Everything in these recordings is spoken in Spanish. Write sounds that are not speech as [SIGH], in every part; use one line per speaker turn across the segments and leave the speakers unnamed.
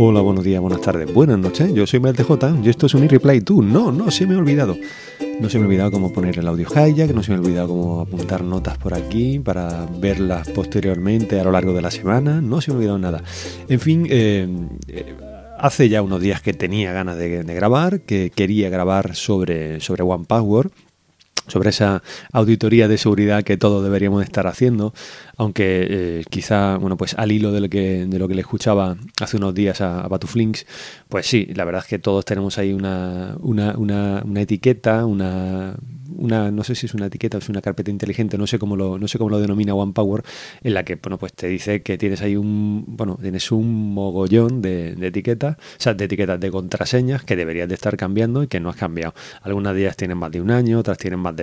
Hola, buenos días, buenas tardes, buenas noches. Yo soy MLTJ y esto es un e-reply tú. No, no se me ha olvidado. No se me ha olvidado cómo poner el audio hijack, no se me ha olvidado cómo apuntar notas por aquí para verlas posteriormente a lo largo de la semana. No se me ha olvidado nada. En fin, eh, eh, hace ya unos días que tenía ganas de, grabar, que quería grabar sobre, sobre One Power sobre esa auditoría de seguridad que todos deberíamos estar haciendo, aunque eh, quizá, bueno, pues al hilo de lo que, de lo que le escuchaba hace unos días a, a Batuflinks, pues sí, la verdad es que todos tenemos ahí una, una, una, una etiqueta, una, una, no sé si es una etiqueta o es una carpeta inteligente, no sé cómo lo, no sé cómo lo denomina OnePower, en la que, bueno, pues te dice que tienes ahí un, bueno, tienes un mogollón de, etiquetas, o sea, de etiquetas de contraseñas que deberías de estar cambiando y que no has cambiado. Algunas de ellas tienen más de un año, otras tienen más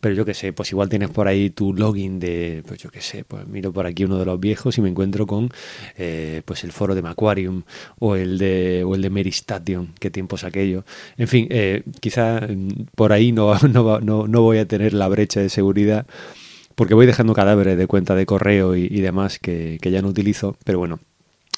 pero yo qué sé, pues igual tienes por ahí tu login de, pues yo qué sé, pues miro por aquí uno de los viejos y me encuentro con, eh, pues el foro de Macquarium o el de, o el de Meristation, qué tiempos aquello. En fin, eh, quizá mm, por ahí no, [LAUGHS] no va no, voy a tener la brecha de seguridad porque voy dejando cadáveres de cuenta de correo y, demás que, ya no utilizo, pero bueno,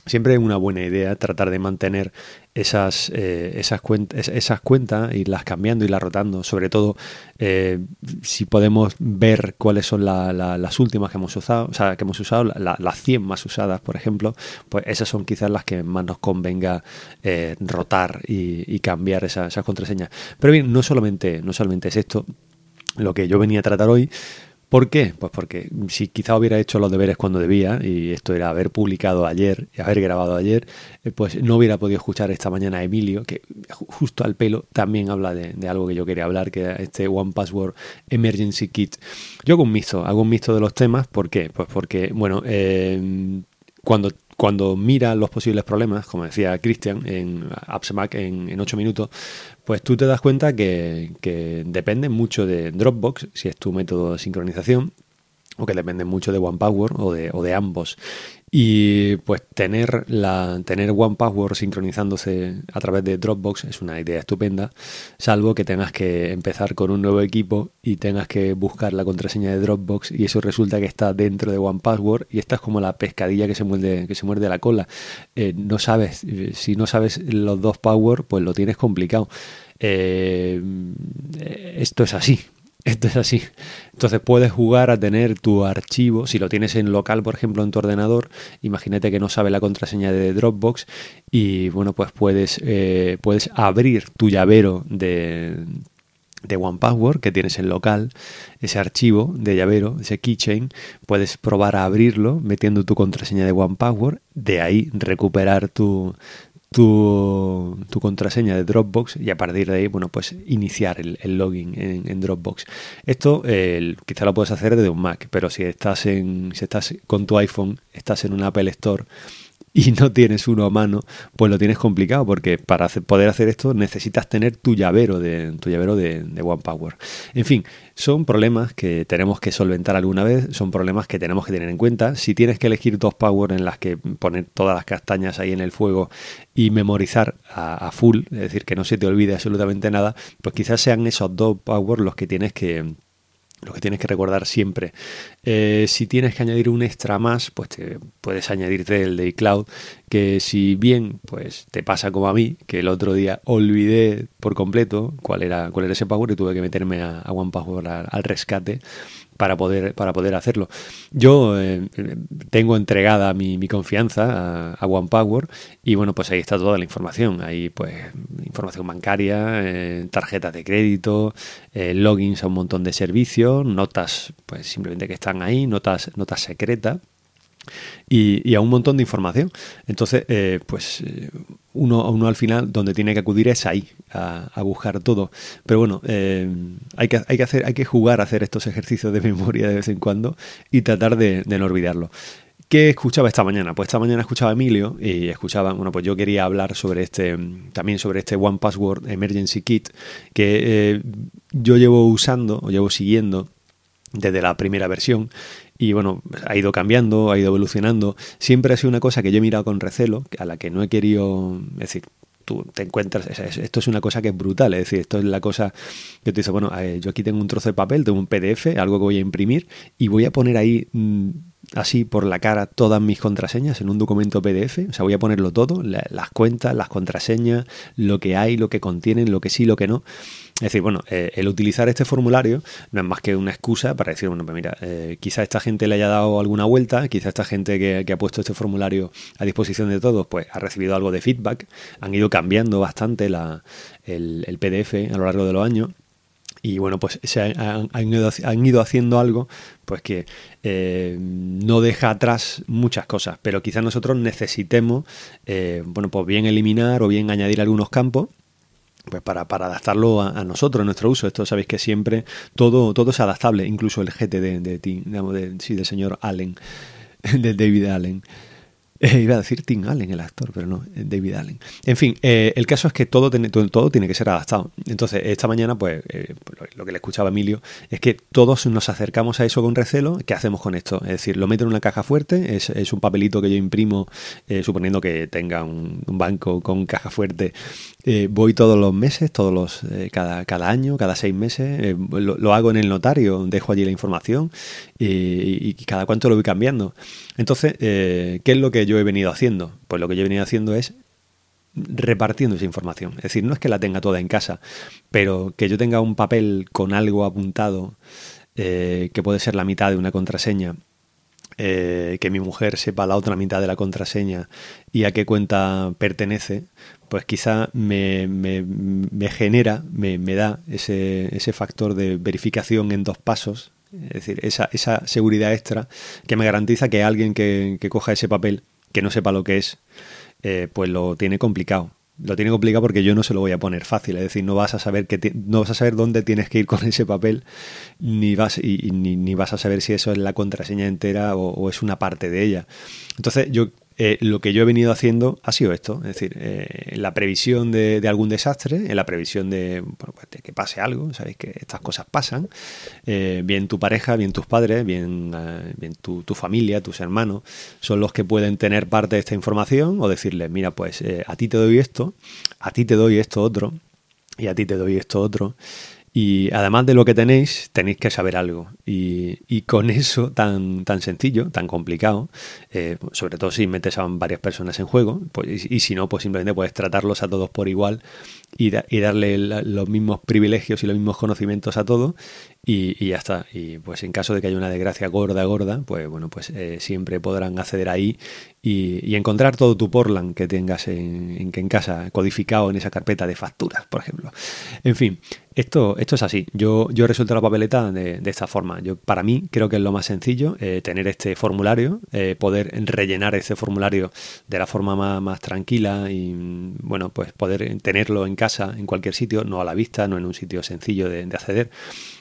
siempre es una buena idea tratar de mantener esas, eh, esas, cuentas, esas cuentas, irlas cambiando y las rotando, sobre todo eh, si podemos ver cuáles son las últimas que hemos usado, o sea, que hemos usado, las 100 más usadas, por ejemplo, pues esas son quizás las que más nos convenga eh, rotar y, cambiar esas contraseñas. Pero bien, no solamente, no solamente es esto lo que yo venía a tratar hoy, ¿Por qué? Pues porque si quizá hubiera hecho los deberes cuando debía, y esto era haber publicado ayer y haber grabado ayer, eh, pues no hubiera podido escuchar esta mañana a Emilio, que justo al pelo también habla de, algo que yo quería hablar, que era este One Password Emergency Kit. yo hago un mixto, hago un mixto de los temas, ¿por qué? Pues porque, bueno, eh, cuando cuando mira los posibles problemas, como decía Christian en AppsMac en, en 8 minutos, pues tú te das cuenta que, que depende mucho de Dropbox, si es tu método de sincronización, o que depende mucho de OnePower o de, o de ambos. Y pues tener, la, tener OnePassword sincronizándose a través de Dropbox es una idea estupenda, salvo que tengas que empezar con un nuevo equipo y tengas que buscar la contraseña de Dropbox y eso resulta que está dentro de OnePassword y esta es como la pescadilla que se muerde, que se muerde la cola. Eh, no sabes, si no sabes los dos Power, pues lo tienes complicado. Eh, esto es así, esto es así. Entonces puedes jugar a tener tu archivo, si lo tienes en local, por ejemplo, en tu ordenador, imagínate que no sabe la contraseña de Dropbox y bueno, pues puedes, eh, puedes abrir tu llavero de, de OnePassword que tienes en local, ese archivo de llavero, ese keychain, puedes probar a abrirlo metiendo tu contraseña de OnePassword, de ahí recuperar tu, tu, tu, contraseña de Dropbox y a partir de ahí, bueno, pues iniciar el, login en, Dropbox. Esto quizá lo puedes hacer desde un Mac, pero si estás en, si estás con tu iPhone, estás en un Apple Store y no tienes uno a mano, pues lo tienes complicado porque para poder hacer esto necesitas tener tu llavero de tu llavero de, de OnePower. En fin, son problemas que tenemos que solventar alguna vez, son problemas que tenemos que tener en cuenta. Si tienes que elegir dos Power en las que poner todas las castañas ahí en el fuego y memorizar a, a full, es decir, que no se te olvide absolutamente nada, pues quizás sean esos dos Power los que tienes que lo que tienes que recordar siempre. Eh, si tienes que añadir un extra más, pues te puedes añadirte el de iCloud, que si bien pues te pasa como a mí, que el otro día olvidé por completo cuál era, cuál era ese power y tuve que meterme a, a OnePassword al rescate, para poder, para poder hacerlo. Yo eh, tengo entregada mi, confianza a, OnePower y bueno, pues ahí está toda la información. Ahí pues información bancaria, eh, tarjetas de crédito, eh, logins a un montón de servicios, notas pues simplemente que están ahí, notas, notas secretas y, a un montón de información. Entonces, eh, pues eh, uno, uno al final donde tiene que acudir es ahí, a, buscar todo. Pero bueno, eh, hay, que, hay, que hacer, hay que jugar a hacer estos ejercicios de [LAUGHS] memoria de vez en cuando y tratar de, no olvidarlo. ¿Qué escuchaba esta mañana? Pues esta mañana escuchaba a Emilio y escuchaba, bueno, pues yo quería hablar sobre este, también sobre este One Password Emergency Kit que yo llevo usando o llevo siguiendo desde la primera versión y bueno, ha ido cambiando, ha ido evolucionando. Siempre ha sido una cosa que yo he mirado con recelo, a la que no he querido, decir, tú te encuentras, esto es una cosa que es brutal, es decir, esto es la cosa que tú dices, bueno, yo aquí tengo un trozo de papel, tengo un PDF, algo que voy a imprimir y voy a poner ahí mm, así por la cara todas mis contraseñas en un documento PDF. O sea, voy a ponerlo todo, las cuentas, las contraseñas, lo que hay, lo que contienen, lo que sí, lo que no. Es decir, bueno, eh, el utilizar este formulario no es más que una excusa para decir, bueno, pues mira, eh, quizá esta gente le haya dado alguna vuelta, quizá esta gente que, ha puesto este formulario a disposición de todos, pues ha recibido algo de feedback, han ido cambiando bastante la, el, el PDF a lo largo de los años y bueno, pues se han, ido, haciendo algo pues que eh, no deja atrás muchas cosas, pero quizás nosotros necesitemos, eh, bueno, pues bien eliminar o bien añadir algunos campos pues para, adaptarlo a, nosotros, a nuestro uso. Esto sabéis que siempre todo, todo es adaptable, incluso el GT de, de, de, sí, del señor Allen, [LAUGHS] de David Allen. Eh, [LAUGHS] iba a decir Tim Allen, el actor, pero no, eh, David Allen. En fin, eh, el caso es que todo, todo, tiene que ser adaptado. Entonces, esta mañana, pues, pues lo que le escuchaba Emilio es que todos nos acercamos a eso con recelo. ¿Qué hacemos con esto? Es decir, lo meto en una caja fuerte, es, un papelito que yo imprimo, suponiendo que tenga un, banco con caja fuerte. voy todos los meses, todos los cada, cada año, cada seis meses, lo, hago en el notario, dejo allí la información y cada cuánto lo voy cambiando. Entonces, ¿qué es lo que yo he venido haciendo? Pues lo que yo he venido haciendo es repartiendo esa información. Es decir, no es que la tenga toda en casa, pero que yo tenga un papel con algo apuntado, eh, que puede ser la mitad de una contraseña, eh, que mi mujer sepa la otra mitad de la contraseña y a qué cuenta pertenece, pues quizá me, genera, me, da ese, ese factor de verificación en dos pasos es decir, esa, esa seguridad extra que me garantiza que alguien que, coja ese papel que no sepa lo que es, eh, pues lo tiene complicado. Lo tiene complicado porque yo no se lo voy a poner fácil, es decir, no vas a saber que no vas a saber dónde tienes que ir con [LAUGHS] ese papel, ni vas y, ni, vas a saber si eso es la contraseña entera o, es una parte de ella. Entonces, yo eh, lo que yo he venido haciendo ha sido esto, es decir, eh, la previsión de, algún desastre, en la previsión de, pues que pase algo, sabéis que estas cosas pasan, eh, bien tu pareja, bien tus padres, bien, bien tu, familia, tus hermanos, son los que pueden tener parte de esta información o decirles, mira, pues a ti te doy esto, a ti te doy esto otro, y a ti te doy esto otro. Y además de lo que tenéis, tenéis que saber algo. Y, con eso tan, tan sencillo, tan complicado, eh, sobre todo si metes a varias personas en juego, pues, y, si no, pues simplemente puedes tratarlos a todos por igual y, y darle los mismos privilegios y los mismos conocimientos a todos y, ya está. Y pues en caso de que haya una desgracia gorda, gorda, pues bueno, pues eh, siempre podrán acceder ahí y, encontrar todo tu Portland que tengas en, en, casa, codificado en esa carpeta de facturas, por ejemplo. En fin, esto, esto es así. Yo, yo resuelto la papeleta de, esta forma. Yo, para mí, creo que es lo más sencillo eh, tener este formulario, eh, poder rellenar este formulario de la forma más, tranquila y, bueno, pues poder tenerlo en casa, en cualquier sitio, no a la vista, no en un sitio sencillo de acceder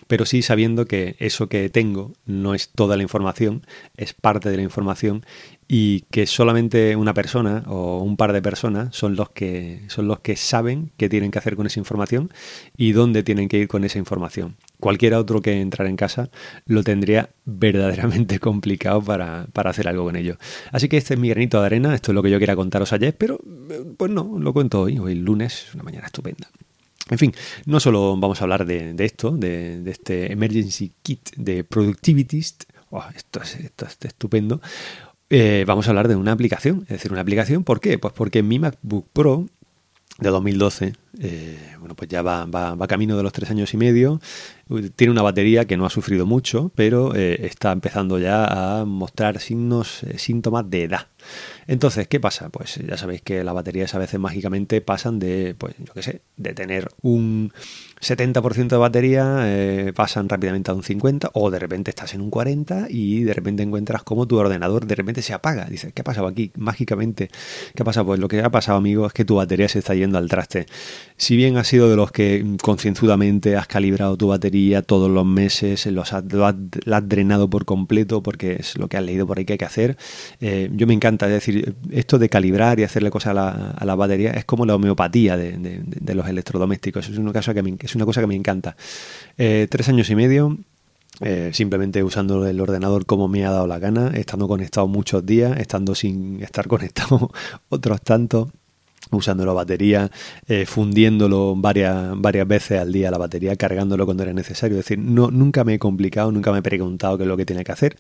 pero sí sabiendo que eso que tengo no es toda la información, es parte de la información y que solamente una persona o un par de personas son los que son los que saben qué tienen que hacer con esa información y dónde tienen que ir con esa información. Cualquiera otro que entrar en casa lo tendría [LAUGHS] verdaderamente complicado para, para hacer algo con ello. Así que este es mi granito de arena, esto es lo que yo quería contaros ayer, pero eh, pues no, lo cuento hoy, hoy lunes, una mañana estupenda. En fin, no solo vamos a hablar de, esto, de, este Emergency Kit de Productivitist, esto, es, estupendo, eh, vamos a hablar de una aplicación. Es decir, una aplicación, ¿por qué? Pues porque mi MacBook Pro de 2012, eh, bueno, pues ya va, va, camino de los tres años y medio. Tiene una batería que no ha sufrido mucho, pero eh, está empezando ya a mostrar signos, síntomas de edad. Entonces, ¿qué pasa? Pues ya sabéis que las baterías a veces mágicamente pasan de, pues yo qué sé, de tener un 70% de batería, eh, pasan rápidamente a un 50% o de repente estás en un 40% y de repente encuentras como tu ordenador de repente se apaga. Dices, ¿qué ha pasado aquí? Mágicamente, ¿qué ha pasado? Pues lo que ha pasado, amigo, es que tu batería se está yendo al traste. Si bien has sido de los que concienzudamente has calibrado tu batería todos los meses, los lo has, drenado por completo porque es lo que has leído por ahí que hay que hacer, eh, yo me encanta, es decir, esto de calibrar y hacerle cosas a la, batería es como la homeopatía de, los electrodomésticos. Es una cosa que me, es una cosa que me encanta. Eh, tres años y medio, eh, simplemente usando el ordenador como me ha dado la gana, estando conectado muchos días, estando sin estar [LAUGHS] conectado otros tantos usando la batería, eh, fundiéndolo varias, varias veces al día la batería, cargándolo cuando era necesario. Es decir, no, nunca me he complicado, nunca me he preguntado qué es lo que tiene que hacer.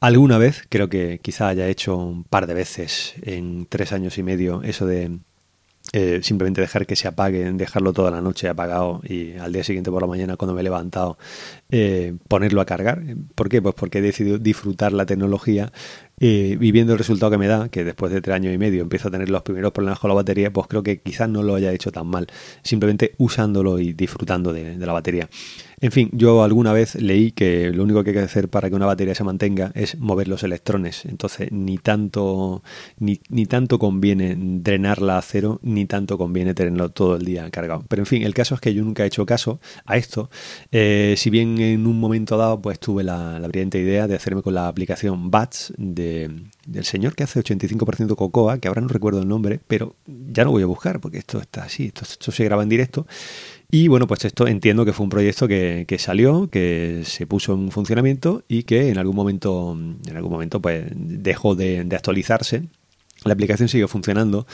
Alguna vez, creo que quizá haya hecho un par de veces en tres años y medio eso de eh, simplemente dejar que se apague, dejarlo toda la noche apagado y al día siguiente por la mañana cuando me he levantado eh, ponerlo a cargar. ¿Por qué? Pues porque he decidido disfrutar la tecnología y viendo el resultado que me da, que después de tres años y medio empiezo a tener los primeros problemas con la batería, pues creo que quizás no lo haya hecho tan mal, simplemente usándolo y disfrutando de la batería. En fin, yo alguna vez leí que lo único que hay que hacer para que una batería se mantenga es mover los electrones. Entonces, ni tanto, ni, tanto conviene drenarla a cero, ni tanto conviene tenerlo todo el día cargado. Pero en fin, el caso es que yo nunca he hecho caso a esto. Eh, si bien en un momento dado, pues tuve la, brillante idea de hacerme con la aplicación BATS de, del señor que hace 85% cocoa, que ahora no recuerdo el nombre, pero ya no voy a buscar porque esto está así, esto se graba en directo. Y bueno, pues esto entiendo que fue un proyecto que, salió, que se puso en funcionamiento y que en algún momento, en algún momento pues dejó de, actualizarse. La aplicación siguió funcionando,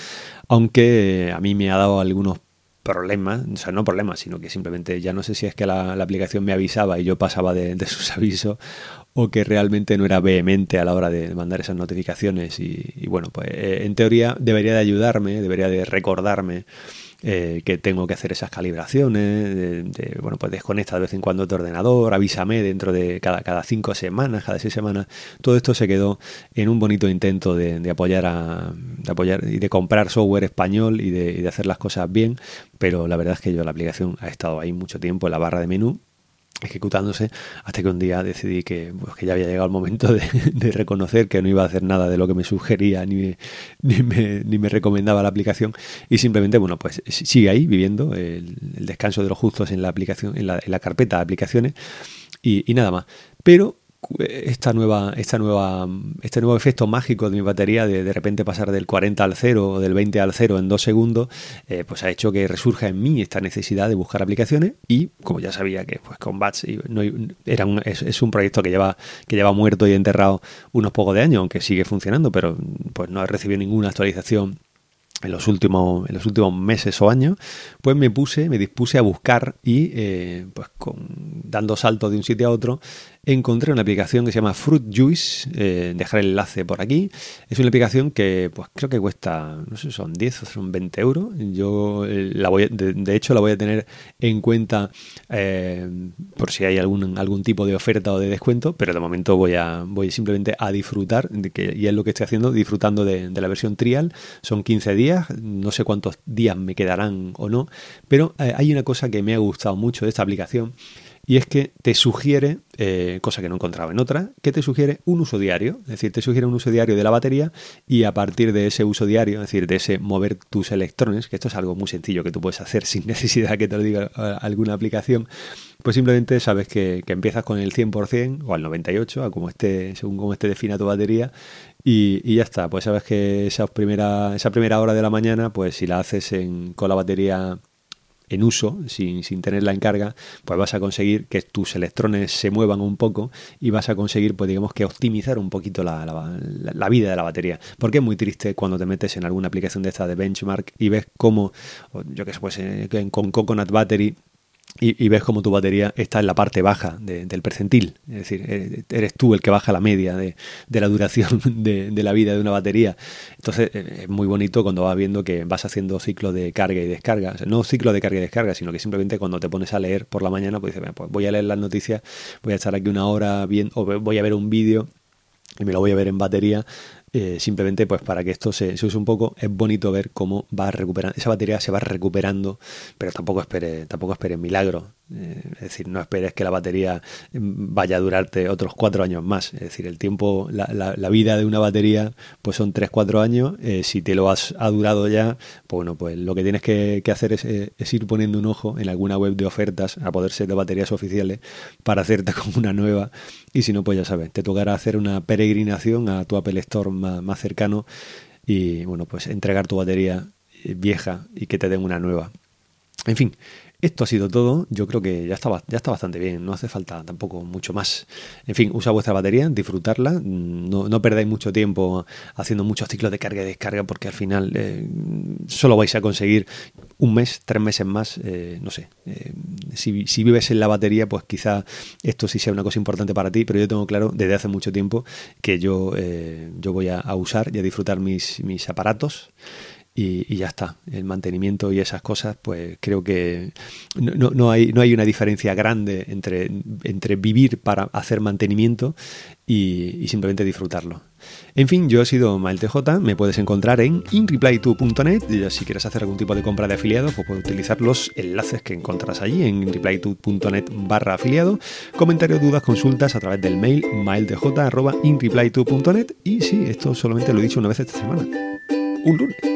aunque a mí me ha dado algunos problemas, o sea, no problemas, sino que simplemente ya no sé si es que la, aplicación me avisaba y yo pasaba de, sus [LAUGHS] avisos o que realmente no era vehemente a la hora de mandar esas notificaciones y, y bueno, pues eh, en teoría debería de ayudarme, debería de recordarme eh, que tengo que hacer esas calibraciones, de, bueno, pues desconecta de vez en cuando tu ordenador, avísame dentro de cada, cada cinco semanas, cada seis semanas. Todo esto se quedó en un bonito intento de, apoyar a, de apoyar y de comprar software español y de, y de hacer las cosas bien, pero la verdad es que yo la aplicación ha estado ahí mucho tiempo en la barra de menú ejecutándose hasta que un día decidí que, pues, que ya había llegado el momento de, [LAUGHS] reconocer que no iba a hacer nada de lo que me sugería ni, ni, me, ni me recomendaba la aplicación y simplemente, bueno, pues sigue ahí viviendo el, descanso de los justos en la aplicación, en la, en la carpeta de aplicaciones y, y nada más. Pero esta nueva, esta nueva, este nuevo efecto mágico de mi batería de de repente pasar del 40 al 0 o del 20 al 0 en dos segundos, eh, pues ha hecho que resurja en mí esta necesidad de buscar aplicaciones y como ya sabía que pues con Bats no, era es, un proyecto que lleva, que lleva muerto y enterrado unos pocos de años, aunque sigue funcionando, pero pues no ha recibido ninguna actualización en los últimos, en los últimos meses o años, pues me puse, me dispuse a buscar y eh, pues con, dando salto de un sitio a otro, encontré una aplicación que se llama Fruit Juice, eh, dejar el enlace por aquí. Es una aplicación que pues creo que cuesta, no sé, son 10 o son 20 euros. Yo eh, la voy, de, hecho la voy a tener en cuenta por si hay algún, algún tipo de oferta o de descuento, pero de momento voy a voy simplemente a disfrutar, de que, y es lo que estoy haciendo, disfrutando de, de la versión trial. Son 15 días no sé cuántos días me quedarán o no, pero eh, hay una cosa que me ha gustado mucho de esta aplicación y es que te sugiere, eh, cosa que no encontraba en otra, que te sugiere un uso diario, es decir, te sugiere un uso diario de la batería y a partir de ese uso diario, es decir, de ese mover tus electrones, que esto es algo muy sencillo que tú puedes hacer [LAUGHS] sin necesidad que te lo diga eh, alguna aplicación, pues simplemente sabes que, empiezas con el 100% o al 98%, a como esté, según cómo esté defina tu batería, y, ya está, pues sabes que esa primera, esa primera hora de la mañana, pues si la haces en, con la batería en uso, sin, sin, tenerla en carga, pues vas a conseguir que tus electrones se muevan un poco y vas a conseguir, pues digamos que optimizar un poquito la, la, vida de la batería. Porque es muy triste cuando te metes en alguna aplicación de esta de benchmark y ves cómo, yo que sé, pues eh, con Coconut Battery y, ves como tu batería está en la parte baja del percentil. Es decir, eh, eres tú el que baja la media de, la duración [LAUGHS] de, la vida de una batería. Entonces eh, es muy bonito cuando vas viendo que vas haciendo ciclo de carga y descarga. no ciclo de carga y descarga, sino que simplemente cuando te pones a leer por la mañana, pues dices, pues voy a leer las noticias, voy a estar aquí una hora bien, o voy a ver un vídeo y me lo voy a ver en batería eh, simplemente pues para que esto se, use un poco, es bonito ver cómo va recuperando, esa batería se va recuperando, pero tampoco espere, tampoco espere milagro. Eh, es decir, no esperes que la batería mm, vaya a durarte otros cuatro años más. Es decir, el tiempo, la, vida de una batería, pues son tres, cuatro años. Eh, si te lo has ha durado ya, pues bueno, pues lo que tienes que, hacer es, es, ir poniendo un ojo en alguna web de ofertas a poder ser de baterías oficiales para hacerte [LAUGHS] con una nueva. Y si no, pues ya sabes, te tocará hacer una peregrinación a tu Apple Store más, cercano y bueno, pues entregar tu batería vieja y que te den una nueva. En fin, Esto ha sido todo. Yo creo que ya está, bastante bien. No hace falta tampoco mucho más. En fin, usa vuestra batería, disfrutarla. Mm, no, perdáis mucho tiempo haciendo muchos ciclos de carga y descarga porque al final eh, solo vais a conseguir un mes, tres meses más. Eh, no sé. Eh, si, si, vives en la batería, pues quizá esto sí sea una cosa importante para ti. Pero yo tengo claro desde hace mucho tiempo que yo, yo voy a, a, usar y a disfrutar mis, mis aparatos y, ya está. El mantenimiento y esas cosas, pues creo que no, no, hay, no hay una diferencia grande entre, entre vivir para hacer mantenimiento y, simplemente disfrutarlo. En fin, yo he sido Mael TJ, me puedes encontrar en inreply2.net y si quieres hacer algún tipo de compra de afiliado, pues puedes utilizar los enlaces que encontrarás allí en inreply2.net barra afiliado, comentarios, dudas, consultas a través del mail maildj.inreply2.net y sí, esto solamente lo he dicho una vez esta semana, un lunes.